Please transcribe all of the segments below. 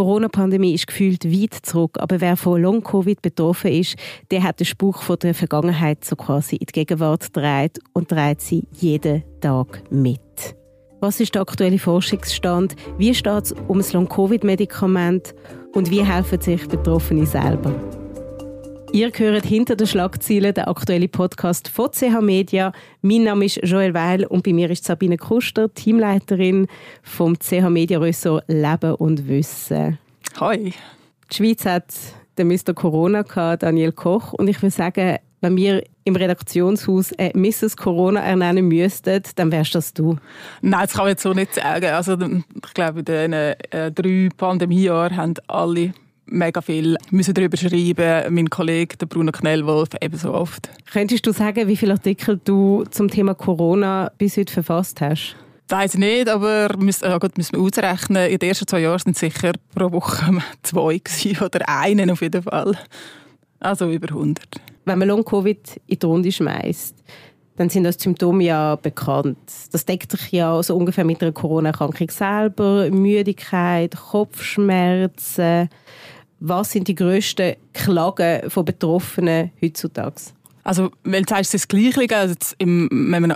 Corona-Pandemie ist gefühlt weit zurück, aber wer von Long-Covid betroffen ist, der hat den Spruch von der Vergangenheit so quasi in die Gegenwart gedreht und dreht sie jeden Tag mit. Was ist der aktuelle Forschungsstand? Wie steht es um das Long-Covid-Medikament? Und wie helfen sich Betroffene selber? Ihr hört hinter den Schlagzeilen den aktuellen Podcast von CH Media. Mein Name ist Joel Weil und bei mir ist Sabine Kuster, Teamleiterin vom CH Media Ressort Leben und Wissen. Hi. Die Schweiz hat den Mr. Corona gehabt, Daniel Koch, und ich würde sagen, wenn wir im Redaktionshaus äh, Mrs. Corona ernennen müssten, dann wärst das du. Nein, das kann man jetzt so nicht sagen. Also, ich glaube, in den äh, drei Pandemiejahren haben alle mega viel müssen darüber schreiben. Mein Kollege, der Bruno Knellwolf, ebenso oft. Könntest du sagen, wie viele Artikel du zum Thema Corona bis heute verfasst hast? Weiß ich nicht, aber müssen, ja gut, müssen wir ausrechnen. In den ersten zwei Jahren sind sicher pro Woche zwei gewesen, oder einen auf jeden Fall. Also über 100. Wenn man Long-Covid in die Runde schmeißt, dann sind das Symptome ja bekannt. Das deckt sich ja so ungefähr mit einer Corona-Erkrankung selber. Müdigkeit, Kopfschmerzen, was sind die grössten Klagen von Betroffenen heutzutage? Also, weil du sagst, das Gleiche. Also im,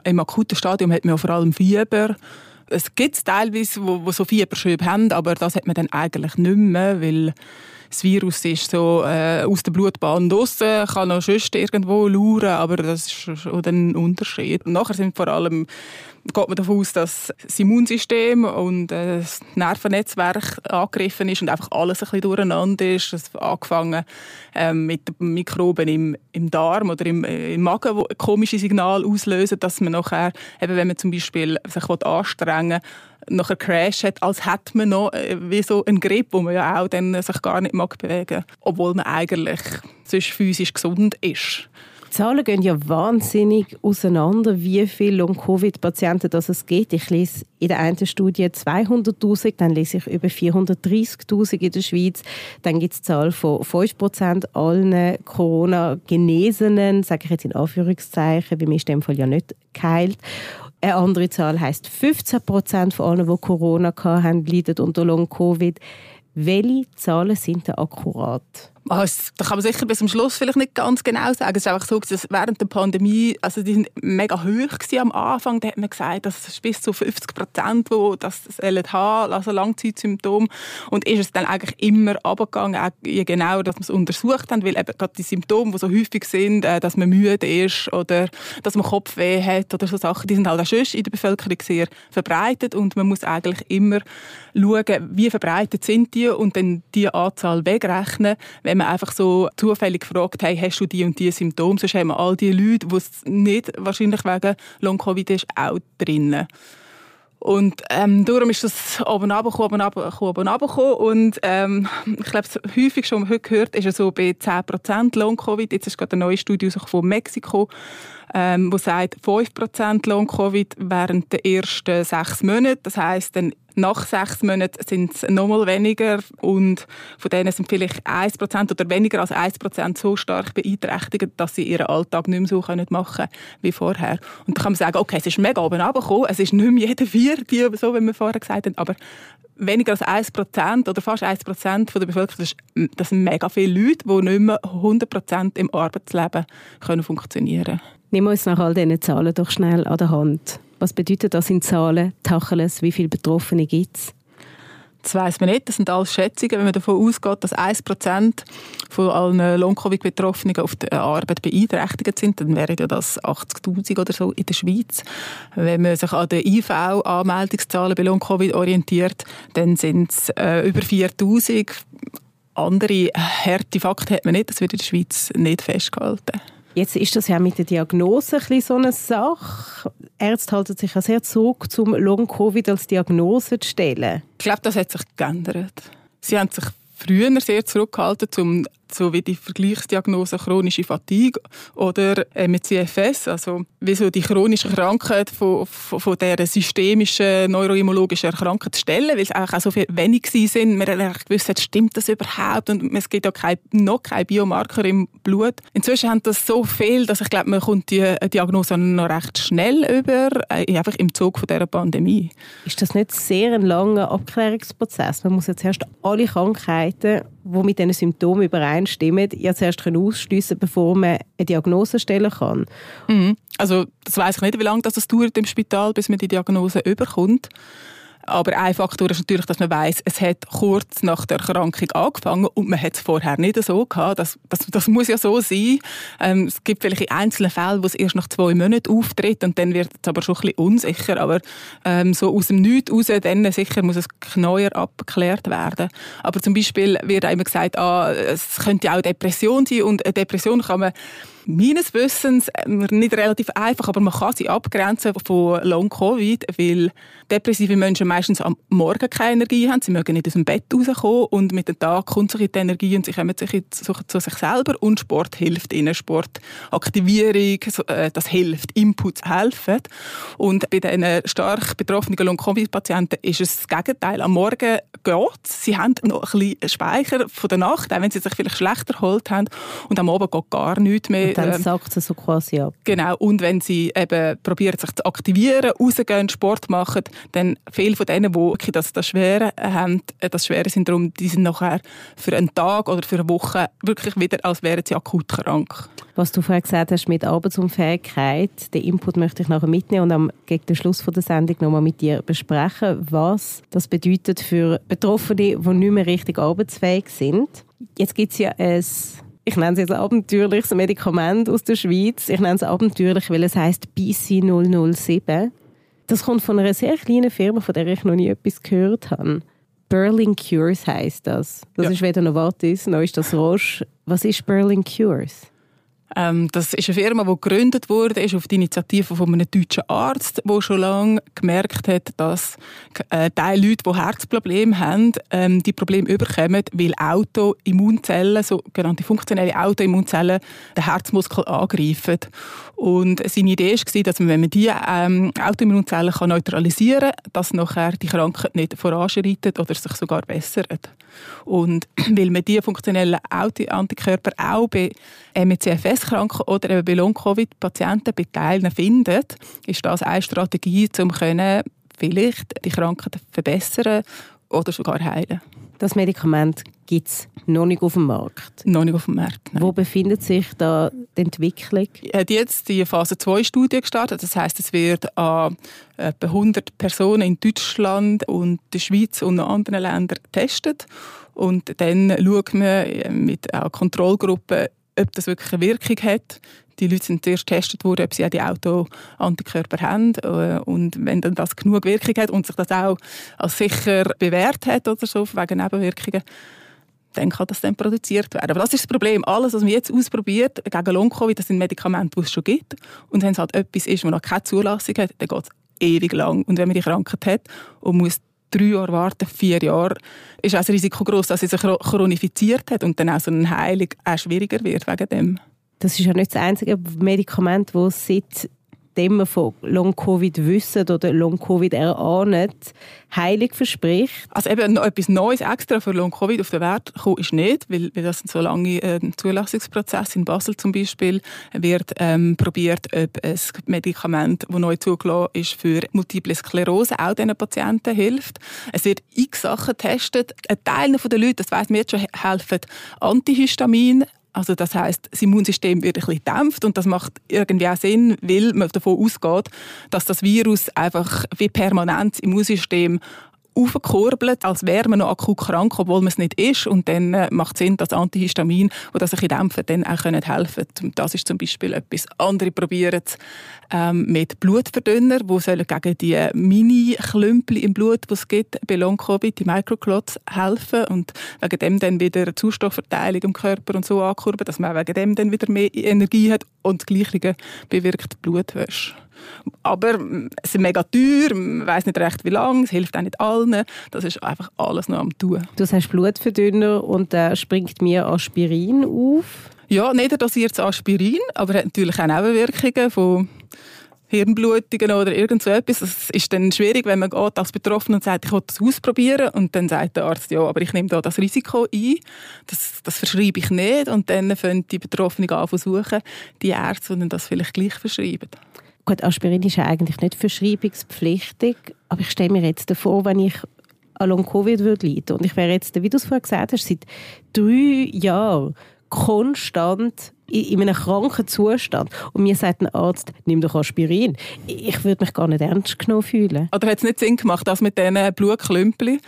Im akuten Stadium hat man ja vor allem Fieber. Es gibt teilweise, wo, wo so Fieberschübe haben, aber das hat man dann eigentlich nicht mehr, weil das Virus ist so äh, aus der Blutbahn draussen, kann noch sonst irgendwo lauern, aber das ist schon ein Unterschied. Und nachher sind vor allem geht man davon aus, dass das Immunsystem und äh, das Nervennetzwerk angegriffen ist und einfach alles ein bisschen durcheinander ist. Das angefangen ähm, mit Mikroben im, im Darm oder im, im Magen, die komische Signale auslösen, dass man nachher, eben wenn man zum Beispiel sich anstrengen will, nachher Crash hat, als hätte man noch äh, wie so einen Grip, wo man ja auch dann sich gar nicht mag bewegen obwohl man eigentlich sonst physisch gesund ist. Die Zahlen gehen ja wahnsinnig auseinander, wie viele Long-Covid-Patienten es gibt. Ich lese in der einen Studie 200'000, dann lese ich über 430'000 in der Schweiz. Dann gibt es die Zahl von 5% allen Corona-Genesenen, sage ich jetzt in Anführungszeichen, weil mir ist in dem Fall ja nicht geheilt. Eine andere Zahl heisst 15% von allen, die Corona hatten, leiden unter Long-Covid. Welche Zahlen sind da akkurat? Also, da kann man sicher bis zum Schluss vielleicht nicht ganz genau sagen. Es ist einfach so, dass während der Pandemie, also die sind mega hoch am Anfang. Da hat man gesagt, dass es bis zu 50 Prozent, wo das LH, also Langzeitsymptom, und ist es dann eigentlich immer abgegangen, je genauer, dass man es untersucht haben, weil eben gerade die Symptome, die so häufig sind, äh, dass man müde ist oder dass man Kopfweh hat oder so Sachen, die sind halt auch schon in der Bevölkerung sehr verbreitet und man muss eigentlich immer schauen, wie verbreitet sind die und dann die Anzahl wegrechnen, wenn man einfach so zufällig fragt, hey, hast du die und die Symptome, sonst haben wir all die Leute, die es nicht wahrscheinlich wegen Long-Covid ist, auch drinnen. Und ähm, darum ist das oben runtergekommen, oben runtergekommen, oben runtergekommen. Und ähm, ich glaube, häufig schon heute gehört, ist es so bei 10% Long-Covid. Jetzt ist gerade eine neue Studie von Mexiko, ähm, wo sagt 5% Long-Covid während der ersten sechs Monate. Das heisst, dann nach sechs Monaten sind es nochmal weniger und von denen sind vielleicht 1% oder weniger als 1% so stark beeinträchtigt, dass sie ihren Alltag nicht mehr so machen können wie vorher. Und da kann man sagen, okay, es ist mega oben runtergekommen, es ist nicht mehr jeder vierte, so wie wir vorher gesagt haben, aber weniger als 1% oder fast 1% von der Bevölkerung, das, ist, das sind mega viele Leute, die nicht mehr 100% im Arbeitsleben können funktionieren können. Nehmen wir uns nach all diesen Zahlen doch schnell an der Hand. Was bedeutet das in Zahlen? Tacheles, wie viele Betroffene gibt es? Das weiss man nicht. Das sind alles Schätzungen. Wenn man davon ausgeht, dass 1% von allen Long-Covid-Betroffenen auf der Arbeit beeinträchtigt sind, dann wären ja das 80'000 oder so in der Schweiz. Wenn man sich an den IV-Anmeldungszahlen bei Long-Covid orientiert, dann sind es äh, über 4'000. Andere harte Fakten hat man nicht. Das wird in der Schweiz nicht festgehalten. Jetzt ist das ja mit der Diagnose ein so eine Sache. Ärzte halten sich ja sehr zurück, um Long-Covid als Diagnose zu stellen. Ich glaube, das hat sich geändert. Sie haben sich früher sehr zurückgehalten, um so wie die Vergleichsdiagnose chronische Fatigue oder MCFS, also wie so die chronische Krankheit von, von, von dieser systemischen neuroimmunologischen Erkrankung zu stellen, weil es auch so viel wenig sind. Wir haben gewusst, stimmt das überhaupt und es gibt ja kein, noch keine Biomarker im Blut. Inzwischen haben das so viel, dass ich glaube, man kommt die Diagnose noch recht schnell über, äh, einfach im Zug von dieser Pandemie. Ist das nicht sehr ein langer Abklärungsprozess? Man muss jetzt erst alle Krankheiten, die mit diesen Symptomen übereinstimmen, ja zuerst ausschliessen, bevor man eine Diagnose stellen kann. Mhm. Also das weiß ich nicht, wie lange das dauert im Spital, bis man die Diagnose überkommt. Aber ein Faktor ist natürlich, dass man weiß, es hat kurz nach der Erkrankung angefangen und man hat es vorher nicht so gehabt. Das, das, das muss ja so sein. Ähm, es gibt vielleicht einzelne Fälle, wo es erst nach zwei Monaten auftritt und dann wird es aber schon ein bisschen unsicher. Aber ähm, so aus dem Nichts raus, dann sicher muss es genauer abgeklärt werden. Aber zum Beispiel wird immer gesagt, ah, es könnte auch Depression sein und eine Depression kann man meines Wissens äh, nicht relativ einfach, aber man kann sie abgrenzen von Long-Covid, weil depressive Menschen meistens am Morgen keine Energie haben, sie mögen nicht aus dem Bett rauskommen und mit dem Tag kommt sich die Energie und sie kommen sich zu, sich selber und Sport hilft ihnen, Sport, Aktivierung, äh, das hilft, Inputs helfen. Und bei den stark betroffenen Long-Covid-Patienten ist es das Gegenteil. Am Morgen geht sie haben noch ein bisschen Speicher von der Nacht, auch wenn sie sich vielleicht schlechter erholt haben. Und am Abend geht gar nichts mehr dann ähm, sagt sie so quasi ab. Genau, und wenn sie eben probieren, sich zu aktivieren, rausgehen, Sport machen, dann viele von denen, die das, das Schwere haben, äh, das schwere Syndrom, die sind nachher für einen Tag oder für eine Woche wirklich wieder, als wären sie akut krank. Was du vorher gesagt hast mit Arbeitsunfähigkeit, den Input möchte ich nachher mitnehmen und am, gegen den Schluss der Sendung nochmal mit dir besprechen, was das bedeutet für Betroffene, die nicht mehr richtig arbeitsfähig sind. Jetzt gibt es ja ein ich nenne es jetzt abenteuerliches Medikament aus der Schweiz. Ich nenne es abenteuerlich, weil es heißt BC 007. Das kommt von einer sehr kleinen Firma, von der ich noch nie etwas gehört habe. Berlin Cures heißt das. Das ja. ist weder Novartis noch ist das Roche. Was ist Berlin Cures? Ähm, das ist eine Firma, die gegründet wurde, ist auf die Initiative von einem deutschen Arzt, der schon lange gemerkt hat, dass äh, die Leute, die Herzprobleme haben, ähm, die Probleme überkommen, weil Autoimmunzellen, sogenannte funktionelle Autoimmunzellen, den Herzmuskel angreifen. Und seine Idee war, dass man, wenn man diese ähm, Autoimmunzellen neutralisieren kann, dass nachher die Krankheit nicht voranschreitet oder sich sogar bessert. Und weil man diese funktionellen Antikörper auch bei MECFS-Kranken oder eben bei Long-Covid-Patienten bei Teilen findet, ist das eine Strategie, um vielleicht die Krankheit verbessern oder sogar heilen. Das Medikament gibt es noch nicht auf dem Markt. Noch nicht auf dem Markt. Nein. Wo befindet sich da die Entwicklung? Hat jetzt die Phase 2 Studie gestartet. Das heißt, es wird an etwa 100 Personen in Deutschland und der Schweiz und anderen Ländern getestet. Und dann schaut man mit einer Kontrollgruppe, ob das wirklich eine Wirkung hat. Die Leute sind zuerst getestet worden, ob sie auch die Autoantikörper haben. Äh, und wenn dann das genug Wirkung hat und sich das auch als sicher bewährt hat oder so, wegen Nebenwirkungen, dann kann das dann produziert werden. Aber das ist das Problem. Alles, was man jetzt ausprobiert gegen Long-Covid, das sind Medikamente, die es schon gibt. Und wenn es halt etwas ist, das noch keine Zulassung hat, dann geht es ewig lang. Und wenn man die Krankheit hat und muss drei Jahre warten, vier Jahre, ist auch das Risiko groß, dass sie sich chronifiziert hat und dann auch so eine Heilung auch schwieriger wird wegen dem. Das ist ja nicht das einzige Medikament, das seit dem wir von Long-Covid wissen oder Long-Covid erahnen, heilig verspricht. Also eben noch etwas Neues extra für Long-Covid auf den Wert kommen ist nicht, weil, weil das so lange äh, Zulassungsprozess in Basel zum Beispiel wird ähm, probiert, ob ein Medikament, das neu zugelassen ist für Multiple Sklerose, auch diesen Patienten hilft. Es wird x Sachen getestet. Ein Teil der Leute, das weiss man jetzt schon, helfen Antihistamin also das heißt, das Immunsystem wird ein bisschen dämpft und das macht irgendwie auch Sinn, weil man davon ausgeht, dass das Virus einfach wie permanent das Immunsystem aufkurbelt, als wäre man noch akut krank, obwohl man es nicht ist. Und dann äh, macht es Sinn, dass Antihistamin, die das bisschen dämpfen, dann auch können helfen können. Das ist zum Beispiel etwas. Andere probieren es ähm, mit Blutverdünner, die sollen gegen die Mini-Klümpel im Blut, die es gibt, bei Long-Covid, die Microclots, helfen und wegen dem dann wieder Zustoffverteilung im Körper und so ankurbeln, dass man wegen dem dann wieder mehr Energie hat und das Gleiche bewirkt Blutwäsche. Aber es ist mega teuer, man weiß nicht recht wie lange, es hilft auch nicht allen. Das ist einfach alles noch am tun. Du hast Blutverdünner und da springt mir Aspirin auf. Ja, nicht dosiertes Aspirin, aber hat natürlich auch Nebenwirkungen von Hirnblutungen oder irgend so etwas. Es ist dann schwierig, wenn man geht als Betroffener und sagt, ich will das ausprobieren und dann sagt der Arzt, ja, aber ich nehme da das Risiko ein, das, das verschreibe ich nicht und dann fangen die Betroffenen an versuchen, die Ärzte, die das vielleicht gleich verschreiben. Gut, Aspirin ist ja eigentlich nicht verschreibungspflichtig, aber ich stelle mir jetzt vor, wenn ich an Long-Covid leiden und ich wäre jetzt, wie du es vorhin gesagt hast, seit drei Jahren konstant in einem kranken Zustand und mir sagt ein Arzt, nimm doch Aspirin. Ich würde mich gar nicht ernst genommen fühlen. Oder hat es nicht Sinn gemacht, das mit diesen Blutklümpeln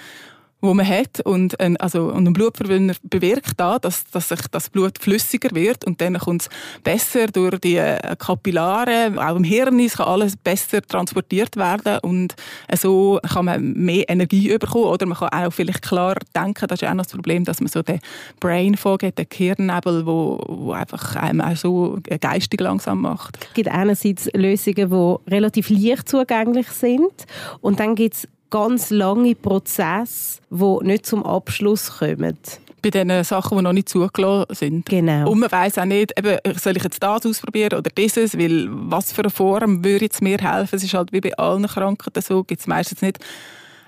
wo man hat und ein, also, und ein Blutverwöhner bewirkt da, dass, dass sich das Blut flüssiger wird und dann kommt es besser durch die äh, Kapillare, auch im Hirn es kann alles besser transportiert werden und so kann man mehr Energie bekommen oder man kann auch vielleicht klar denken, das ist auch noch das Problem, dass man so den Brain Fog hat, den Gehirnnebel, wo, wo einfach einem auch so geistig langsam macht. Es gibt einerseits Lösungen, die relativ leicht zugänglich sind und dann gibt es ganz lange Prozesse, die nicht zum Abschluss kommen bei den Sachen, die noch nicht zugelassen sind. Genau. Und man weiss auch nicht, eben, soll ich jetzt das ausprobieren oder dieses, weil was für eine Form würde jetzt mir helfen? Es ist halt wie bei allen Krankheiten so, gibt es meistens nicht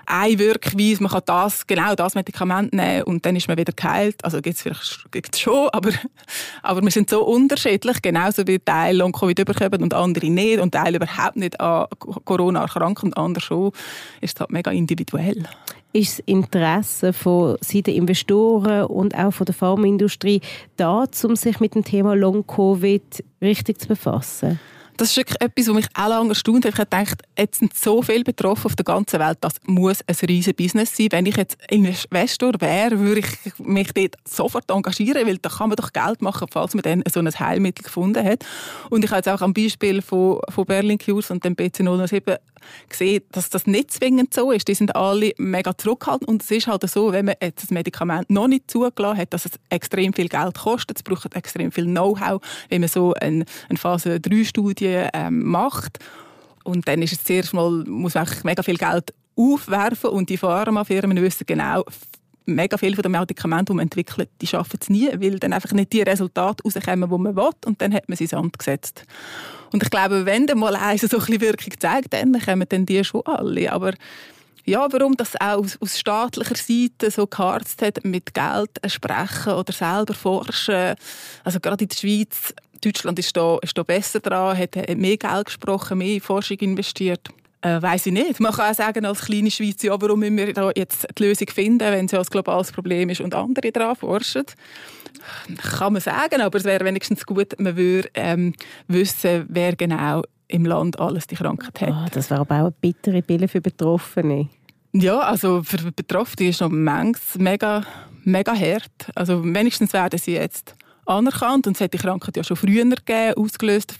eine Wirkweise, man kann das, genau das Medikament nehmen und dann ist man wieder geheilt. Also gibt es vielleicht schon, aber, aber wir sind so unterschiedlich, genauso wie Teil Long-Covid bekommen und andere nicht und Teil überhaupt nicht an Corona erkranken und andere schon, ist halt mega individuell ist das Interesse von Seiten Investoren und auch von der Pharmaindustrie da, um sich mit dem Thema Long-Covid richtig zu befassen? Das ist wirklich etwas, was mich auch lange erstaunt hat. Ich habe gedacht, jetzt sind so viele betroffen auf der ganzen Welt, das muss ein riesiges Business sein. Wenn ich jetzt Investor wäre, würde ich mich dort sofort engagieren, weil da kann man doch Geld machen, falls man dann so ein Heilmittel gefunden hat. Und ich habe jetzt auch am Beispiel von, von Berlin Cures und dem BC 007 gesehen, dass das nicht zwingend so ist. Die sind alle mega zurückhaltend und es ist halt so, wenn man jetzt das Medikament noch nicht zugelassen hat, dass es extrem viel Geld kostet. Es braucht extrem viel Know-how, wenn man so eine, eine Phase 3 Studie ähm, macht. Und dann ist es zuerst mal, muss man mega viel Geld aufwerfen und die Pharmafirmen wissen genau, mega viele von den Medikamenten, die man entwickelt, die schaffen es nie, weil dann einfach nicht die Resultate rauskommen, die man will und dann hat man sie ins Sand gesetzt. Und ich glaube, wenn dann mal eins so ein Wirkung zeigt, dann kommen dann die schon alle. Aber ja, warum das auch aus, aus staatlicher Seite so geharzt hat, mit Geld sprechen oder selber forschen. Also gerade in der Schweiz, Deutschland ist da, ist da besser dran, hat mehr Geld gesprochen, mehr in Forschung investiert. Äh, weiß ich nicht. Man kann auch sagen, als kleine Schweiz, ja, warum müssen wir da jetzt die Lösung finden, wenn es ja ein globales Problem ist und andere daran forschen. Kann man sagen, aber es wäre wenigstens gut, man würde ähm, wissen, wer genau im Land alles die Krankheit hat. Oh, das wäre aber auch eine bittere Pille für Betroffene. Ja, also für Betroffene ist noch mega, mega hart. Also wenigstens werden sie jetzt anerkannt und es hat die Krankheit ja schon früher gegeben, ausgelöst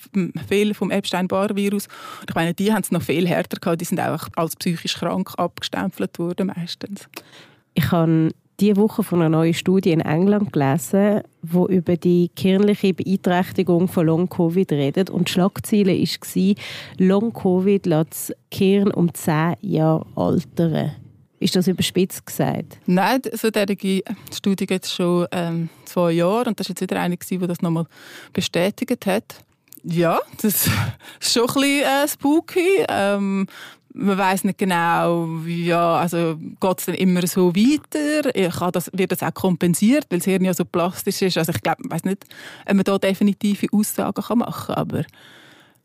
viel vom Epstein-Barr-Virus. Ich meine, die haben es noch viel härter gehabt, die sind auch als psychisch krank abgestempelt worden meistens. Ich habe diese Woche von einer neuen Studie in England gelesen, wo über die kirnliche Beeinträchtigung von Long-Covid redet. Und die Schlagzeile war, Long-Covid lässt das Kirn um 10 Jahre altern. Ist das überspitzt gesagt? Nein, so derige Studie gibt es schon ähm, zwei Jahre und das ist jetzt wieder eine, die das nochmal bestätigt hat. Ja, das ist schon ein bisschen äh, spooky. Ähm, man weiß nicht genau, ja, also geht es dann immer so weiter? Kann das, wird das auch kompensiert, weil das Hirn ja so plastisch ist? Also ich glaube, ich weiß nicht, ob man da definitive Aussagen machen kann, aber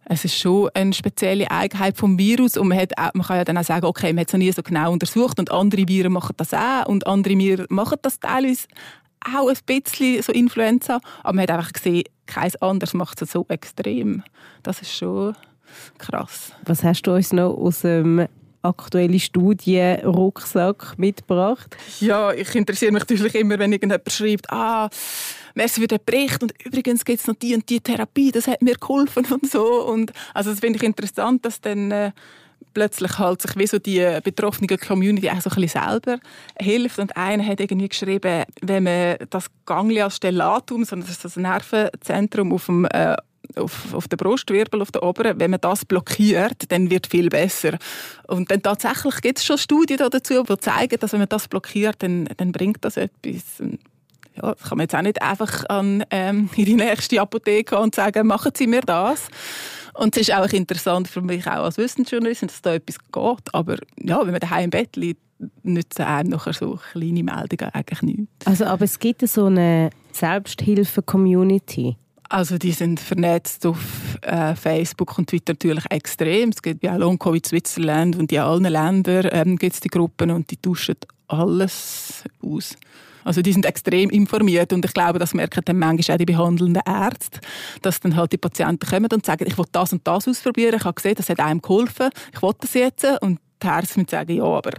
es ist schon eine spezielle Eigenheit vom Virus und man, hat auch, man kann ja dann auch sagen, okay, man hat es noch nie so genau untersucht und andere Viren machen das auch und andere Viren machen das teilweise auch ein bisschen so Influenza, aber man hat einfach gesehen, kein anderes macht es so extrem. Das ist schon krass. Was hast du uns noch aus dem aktuellen Studienrucksack mitgebracht? Ja, ich interessiere mich natürlich immer, wenn irgendjemand schreibt, ah, merci für den Bericht und übrigens gibt es noch die und die Therapie, das hat mir geholfen und so. Und also das finde ich interessant, dass dann äh, plötzlich halt sich wie so die betroffene Community auch so ein bisschen selber hilft. Und einer hat irgendwie geschrieben, wenn man das Ganglia Stellatum, so das ist das Nervenzentrum auf dem äh, auf, auf der Brustwirbel, auf der oberen, wenn man das blockiert, dann wird viel besser. Und dann tatsächlich gibt es schon Studien dazu, die zeigen, dass wenn man das blockiert, dann, dann bringt das etwas. Ja, das kann man jetzt auch nicht einfach an ähm, in die nächste Apotheke und sagen, machen Sie mir das. Und es ist auch interessant für mich auch als Wissensjournalistin, dass da etwas geht. Aber ja, wenn man daheim im Bett liegt, nützen einem nachher so kleine Meldungen eigentlich nichts. Also, aber es gibt so eine Selbsthilfe-Community. Also die sind vernetzt auf äh, Facebook und Twitter natürlich extrem. Es gibt ja Long Covid Switzerland und in allen Ländern ähm, gibt es die Gruppen und die tauschen alles aus. Also die sind extrem informiert und ich glaube, das merken dann manchmal auch die behandelnden Ärzte, dass dann halt die Patienten kommen und sagen, ich will das und das ausprobieren, ich habe gesehen, das hat einem geholfen, ich will das jetzt und Ärzte müssen sagen, ja, aber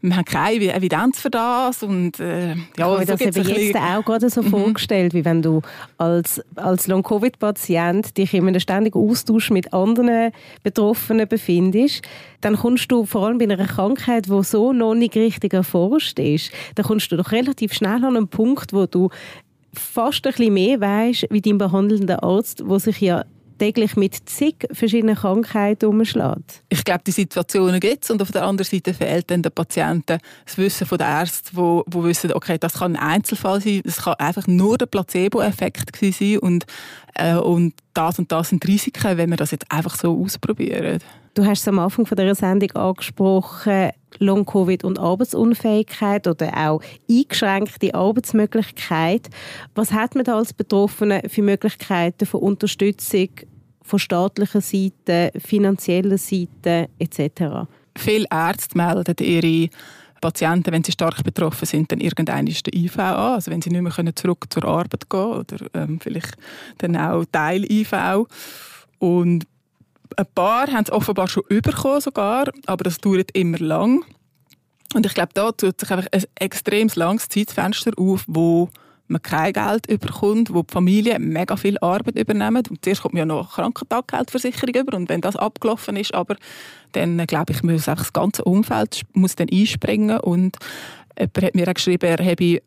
wir haben keine Evidenz für das und äh, ja, ich so das eben jetzt auch gerade so mhm. vorgestellt, wie wenn du als, als Long-Covid-Patient dich in einem ständigen Austausch mit anderen Betroffenen befindest, dann kommst du vor allem bei einer Krankheit, die so noch nicht richtig erforscht ist, dann kommst du doch relativ schnell an einen Punkt, wo du fast ein bisschen mehr weißt, wie dein behandelnder Arzt, wo sich ja täglich mit zig verschiedenen Krankheiten umschlägt. Ich glaube, die Situationen gibt es und auf der anderen Seite fehlt dann den Patienten das Wissen von den Ärzten, wo, wo wissen, okay, das kann ein Einzelfall sein, das kann einfach nur der Placebo-Effekt sein und, äh, und das und das sind Risiken, wenn wir das jetzt einfach so ausprobieren. Du hast es am Anfang von dieser Sendung angesprochen, Long-Covid und Arbeitsunfähigkeit oder auch eingeschränkte Arbeitsmöglichkeit. Was hat man da als Betroffene für Möglichkeiten von Unterstützung von staatlicher Seite, finanzieller Seite etc.? Viele Ärzte melden ihre Patienten, wenn sie stark betroffen sind, dann irgendein ist der IV an. Also wenn sie nicht mehr zurück zur Arbeit gehen oder ähm, vielleicht dann auch Teil-IV. Und ein paar haben es offenbar schon bekommen sogar, aber das dauert immer lang. Und ich glaube, da tut sich einfach ein extrem langes Zeitfenster auf, wo man kein Geld überkommt, wo die Familie mega viel Arbeit übernimmt. Und zuerst kommt man ja noch Krankentaggeldversicherung über und wenn das abgelaufen ist, aber dann glaube ich, muss das ganze Umfeld muss dann einspringen und jemand hat mir auch geschrieben, er habe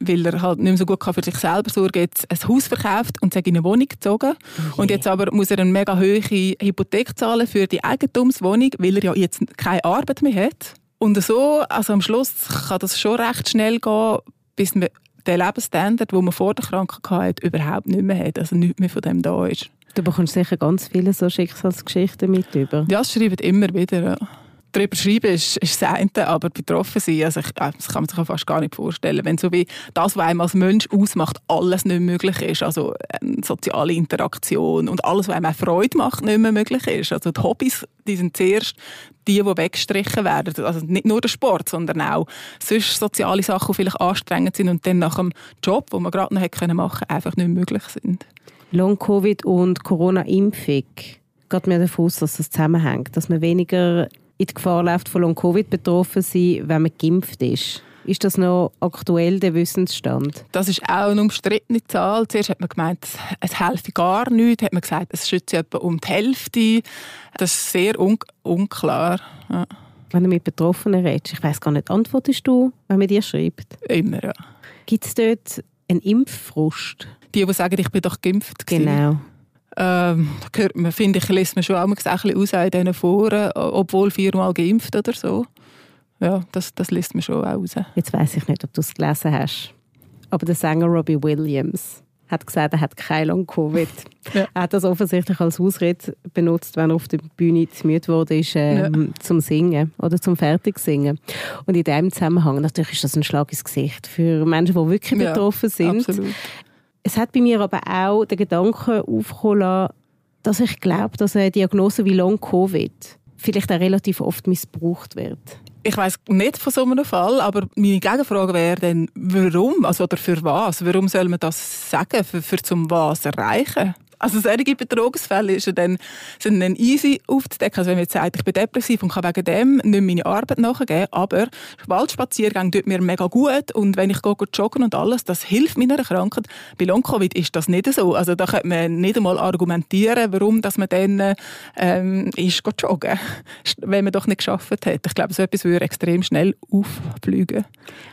weil er halt nicht mehr so gut für sich selber sorgen jetzt ein Haus verkauft und sich in eine Wohnung gezogen. Okay. Und jetzt aber muss er eine mega hohe Hypothek zahlen für die Eigentumswohnung, weil er ja jetzt keine Arbeit mehr hat. Und so, also am Schluss kann das schon recht schnell gehen, bis man den Lebensstandard, den man vor der Krankheit hatte, überhaupt nicht mehr hat. Also nichts mehr von dem da ist. Du bekommst sicher ganz viele so Schicksalsgeschichten mit über. Ja, es schreiben immer wieder. Ja darüber schreiben ist, ist das eine, aber betroffen sein, also ich, äh, das kann man sich fast gar nicht vorstellen. Wenn so wie das, was einem als Mensch ausmacht, alles nicht möglich ist, also ähm, soziale Interaktion und alles, was einem auch Freude macht, nicht mehr möglich ist. Also die Hobbys, die sind zuerst die, die weggestrichen werden. Also nicht nur der Sport, sondern auch sonst soziale Sachen, die vielleicht anstrengend sind und dann nach dem Job, den man gerade noch hätte machen können, einfach nicht möglich sind. Long-Covid und Corona-Impfung geht mir davon aus, dass das zusammenhängt, dass man weniger in die Gefahr läuft, von Long-Covid betroffen zu sein, wenn man geimpft ist. Ist das noch aktuell der Wissensstand? Das ist auch eine umstrittene Zahl. Zuerst hat man gemeint, es helfe gar nichts. Hat man gesagt, es schützt etwa um die Hälfte. Das ist sehr un unklar. Ja. Wenn du mit Betroffenen redest, ich weiß gar nicht, antwortest du, wenn man dir schreibt? Immer, ja. Gibt es dort einen Impffrust? Die, die sagen, ich bin doch geimpft. Genau. Ähm, man, finde ich, lässt man schon auch ein bisschen raus in diesen Foren, obwohl viermal geimpft oder so. Ja, das, das lässt man schon auch raus. Jetzt weiß ich nicht, ob du es gelesen hast. Aber der Sänger Robbie Williams hat gesagt, er hat kein Long-Covid. Ja. Er hat das offensichtlich als Ausrede benutzt, wenn er auf der Bühne zu müde wurde, ist, ähm, ja. zum Singen oder zum Fertigsingen. Und in diesem Zusammenhang, natürlich ist das ein Schlag ins Gesicht für Menschen, die wirklich betroffen ja, sind. Absolut. Es hat bei mir aber auch den Gedanken aufgekommen dass ich glaube, dass eine Diagnose wie Long-Covid vielleicht auch relativ oft missbraucht wird. Ich weiß nicht von so einem Fall, aber meine Gegenfrage wäre dann, warum, also oder für was? Warum soll man das sagen, für, für zum was erreichen? Also solche Betrugsfälle ist dann, sind dann easy aufzudecken. Also wenn man jetzt sagt, ich bin depressiv und kann wegen dem nicht meine Arbeit nachgeben, aber Waldspaziergang tut mir mega gut und wenn ich gehe, joggen und alles, das hilft meiner Krankheit. Bei Long-Covid ist das nicht so. Also da könnte man nicht einmal argumentieren, warum dass man dann ähm, ist joggen, wenn man doch nicht geschafft hat. Ich glaube, so etwas würde extrem schnell auffliegen.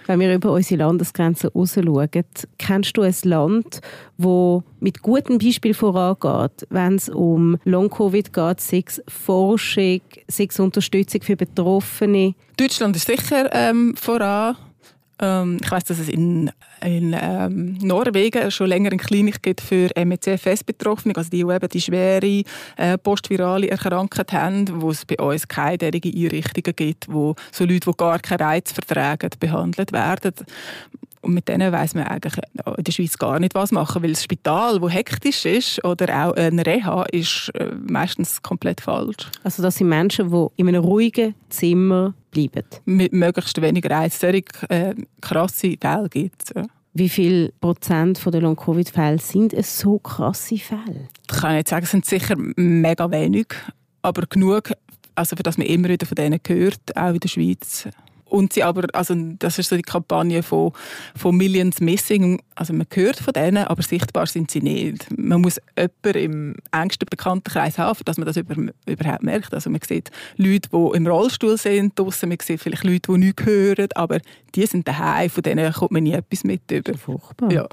Wenn wir über unsere Landesgrenzen raus schauen, kennst du ein Land, wo mit gutem Beispiel voran vorangeht, wenn es um Long-Covid geht, sei es Forschung, sei es Unterstützung für Betroffene? Deutschland ist sicher ähm, voran. Ähm, ich weiß, dass es in, in ähm, Norwegen schon länger eine Klinik gibt für MECFS-Betroffene, also die, die eben die schwere äh, postvirale Erkrankung haben, wo es bei uns keine derartige Einrichtungen gibt, wo so Leute, die gar keinen Reiz vertragen, behandelt werden. Und mit denen weiß man eigentlich in der Schweiz gar nicht, was machen, weil das Spital, wo hektisch ist, oder auch ein Reha, ist äh, meistens komplett falsch. Also das sind Menschen, die in einem ruhigen Zimmer bleiben? Mit möglichst wenig Reiz. Solche äh, krasse Fälle gibt es. Wie viel Prozent der Long-Covid-Fälle sind es so krasse Fälle? Ich kann nicht sagen, es sind sicher mega wenig, aber genug, also für das man immer wieder von denen hört, auch in der Schweiz. Und sie aber, also das ist so die Kampagne von, von Millions Missing. Also man hört von denen, aber sichtbar sind sie nicht. Man muss jemanden im engsten Bekanntenkreis haben, dass man das über, überhaupt merkt. Also man sieht Leute, die im Rollstuhl sind, draussen, man sieht vielleicht Leute, die nichts hören, aber die sind daheim, von denen kommt man nie etwas mit über. Furchtbar. Ja.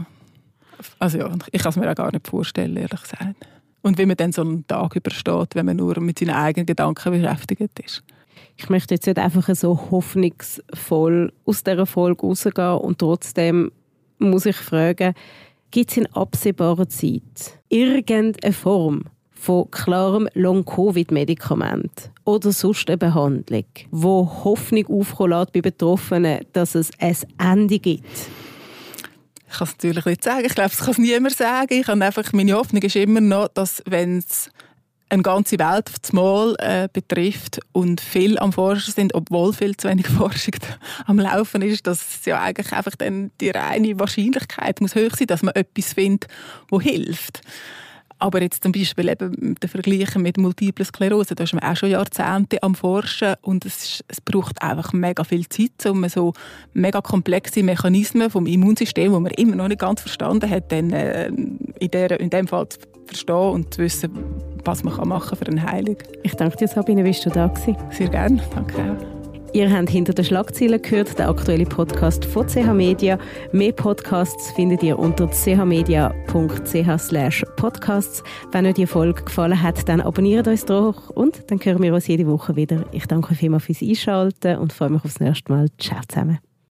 Also ja, ich kann es mir auch gar nicht vorstellen, ehrlich gesagt. Und wie man dann so einen Tag übersteht, wenn man nur mit seinen eigenen Gedanken beschäftigt ist ich möchte jetzt nicht einfach so hoffnungsvoll aus dieser Folge rausgehen und trotzdem muss ich fragen, gibt es in absehbarer Zeit irgendeine Form von klarem Long-Covid-Medikament oder sonst eine Behandlung, wo Hoffnung aufkommen bei Betroffenen, dass es ein Ende gibt? Ich kann es natürlich nicht sagen. Ich glaube, es kann es niemand sagen. Ich habe einfach, meine Hoffnung ist immer noch, dass wenn es eine ganze Welt auf das Mal äh, betrifft und viel am Forschen sind, obwohl viel zu wenig Forschung am Laufen ist, dass ja eigentlich einfach dann die reine Wahrscheinlichkeit muss hoch sein, dass man etwas findet, wo hilft. Aber jetzt zum Beispiel eben der Vergleich mit Multiple Sklerose, da ist man auch schon Jahrzehnte am Forschen und es, ist, es braucht einfach mega viel Zeit, um so mega komplexe Mechanismen vom Immunsystem, die man immer noch nicht ganz verstanden hat, dann äh, in, der, in dem Fall verstehen und zu wissen, was man machen kann für eine Heilung. Ich danke dir, Sabine, bist du da gewesen? Sehr gerne, danke auch. Ihr habt hinter den Schlagzeilen gehört, der aktuelle Podcast von CH Media. Mehr Podcasts findet ihr unter chmedia.ch podcasts. Wenn euch die Folge gefallen hat, dann abonniert uns doch und dann hören wir uns jede Woche wieder. Ich danke euch vielmals fürs Einschalten und freue mich aufs nächste Mal. Ciao zusammen.